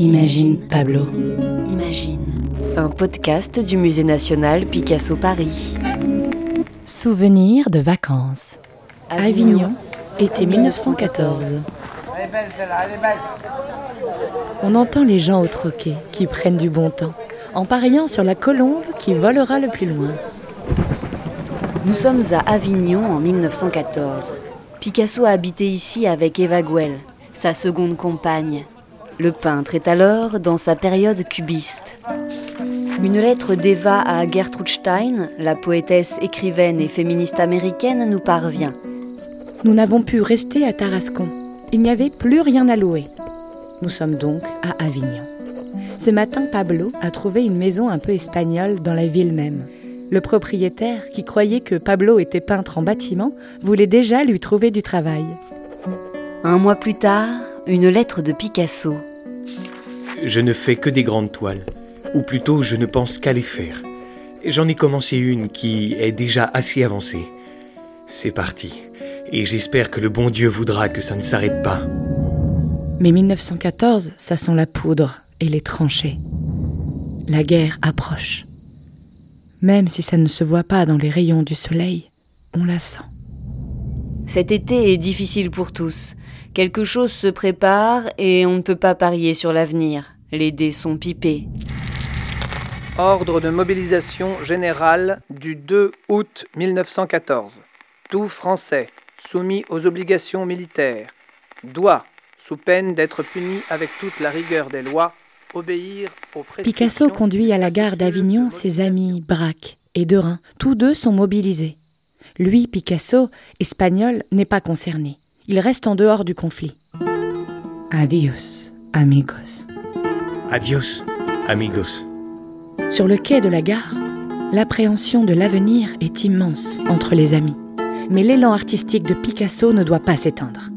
Imagine Pablo. Imagine. Un podcast du Musée national Picasso Paris. Souvenirs de vacances. Avignon, été 1914. On entend les gens au troquet qui prennent du bon temps, en pariant sur la colombe qui volera le plus loin. Nous sommes à Avignon en 1914. Picasso a habité ici avec Eva Guel, sa seconde compagne. Le peintre est alors dans sa période cubiste. Une lettre d'Eva à Gertrude Stein, la poétesse, écrivaine et féministe américaine, nous parvient. Nous n'avons pu rester à Tarascon. Il n'y avait plus rien à louer. Nous sommes donc à Avignon. Ce matin, Pablo a trouvé une maison un peu espagnole dans la ville même. Le propriétaire, qui croyait que Pablo était peintre en bâtiment, voulait déjà lui trouver du travail. Un mois plus tard, une lettre de Picasso. Je ne fais que des grandes toiles, ou plutôt je ne pense qu'à les faire. J'en ai commencé une qui est déjà assez avancée. C'est parti, et j'espère que le bon Dieu voudra que ça ne s'arrête pas. Mais 1914, ça sent la poudre et les tranchées. La guerre approche. Même si ça ne se voit pas dans les rayons du soleil, on la sent. Cet été est difficile pour tous. Quelque chose se prépare et on ne peut pas parier sur l'avenir. Les dés sont pipés. Ordre de mobilisation générale du 2 août 1914. Tout Français soumis aux obligations militaires doit, sous peine d'être puni avec toute la rigueur des lois, obéir aux Picasso conduit à la gare d'Avignon ses amis Braque et Derain. Tous deux sont mobilisés. Lui, Picasso, espagnol, n'est pas concerné. Il reste en dehors du conflit. Adios, amigos. Adios, amigos. Sur le quai de la gare, l'appréhension de l'avenir est immense entre les amis. Mais l'élan artistique de Picasso ne doit pas s'éteindre.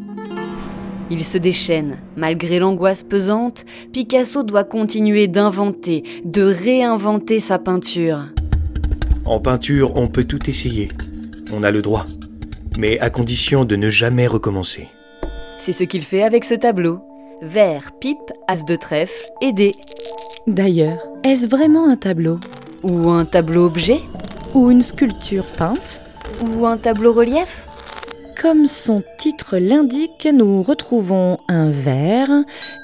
Il se déchaîne. Malgré l'angoisse pesante, Picasso doit continuer d'inventer, de réinventer sa peinture. En peinture, on peut tout essayer. On a le droit. Mais à condition de ne jamais recommencer. C'est ce qu'il fait avec ce tableau. Vert, pipe, as de trèfle et dés. D'ailleurs, est-ce vraiment un tableau? Ou un tableau objet? Ou une sculpture peinte? Ou un tableau relief? Comme son titre l'indique, nous retrouvons un verre,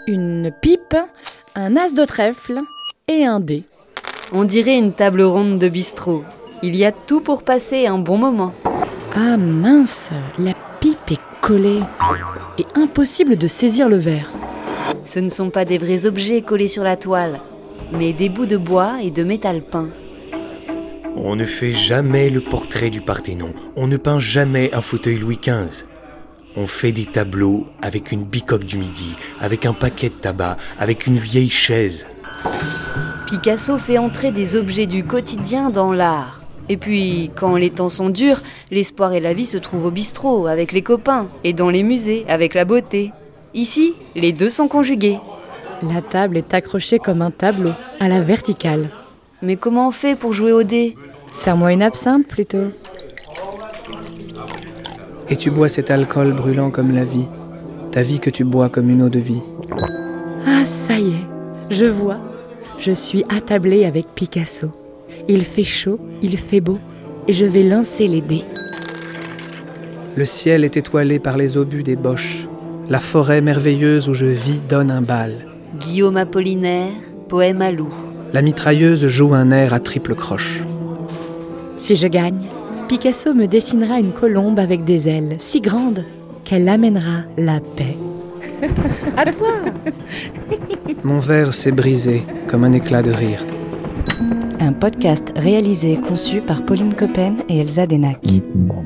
une pipe, un as de trèfle et un dé. On dirait une table ronde de bistrot. Il y a tout pour passer un bon moment. Ah mince, la pipe est collée et impossible de saisir le verre. Ce ne sont pas des vrais objets collés sur la toile, mais des bouts de bois et de métal peint. On ne fait jamais le portrait du Parthénon. On ne peint jamais un fauteuil Louis XV. On fait des tableaux avec une bicoque du midi, avec un paquet de tabac, avec une vieille chaise. Picasso fait entrer des objets du quotidien dans l'art. Et puis, quand les temps sont durs, l'espoir et la vie se trouvent au bistrot, avec les copains, et dans les musées, avec la beauté. Ici, les deux sont conjugués. La table est accrochée comme un tableau, à la verticale. Mais comment on fait pour jouer au dé? Serre-moi une absinthe plutôt. Et tu bois cet alcool brûlant comme la vie, ta vie que tu bois comme une eau de vie. Ah, ça y est, je vois. Je suis attablée avec Picasso. Il fait chaud, il fait beau, et je vais lancer les dés. Le ciel est étoilé par les obus des boches. La forêt merveilleuse où je vis donne un bal. Guillaume Apollinaire, poème à loup. La mitrailleuse joue un air à triple croche. Si je gagne, Picasso me dessinera une colombe avec des ailes si grandes qu'elle amènera la paix. à toi Mon verre s'est brisé comme un éclat de rire. Un podcast réalisé et conçu par Pauline Coppen et Elsa Denac.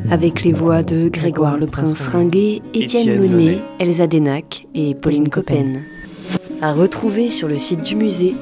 Avec les voix de Grégoire le Prince Ringuet, Étienne Monet, Elsa Denac et Pauline Coppen. À retrouver sur le site du musée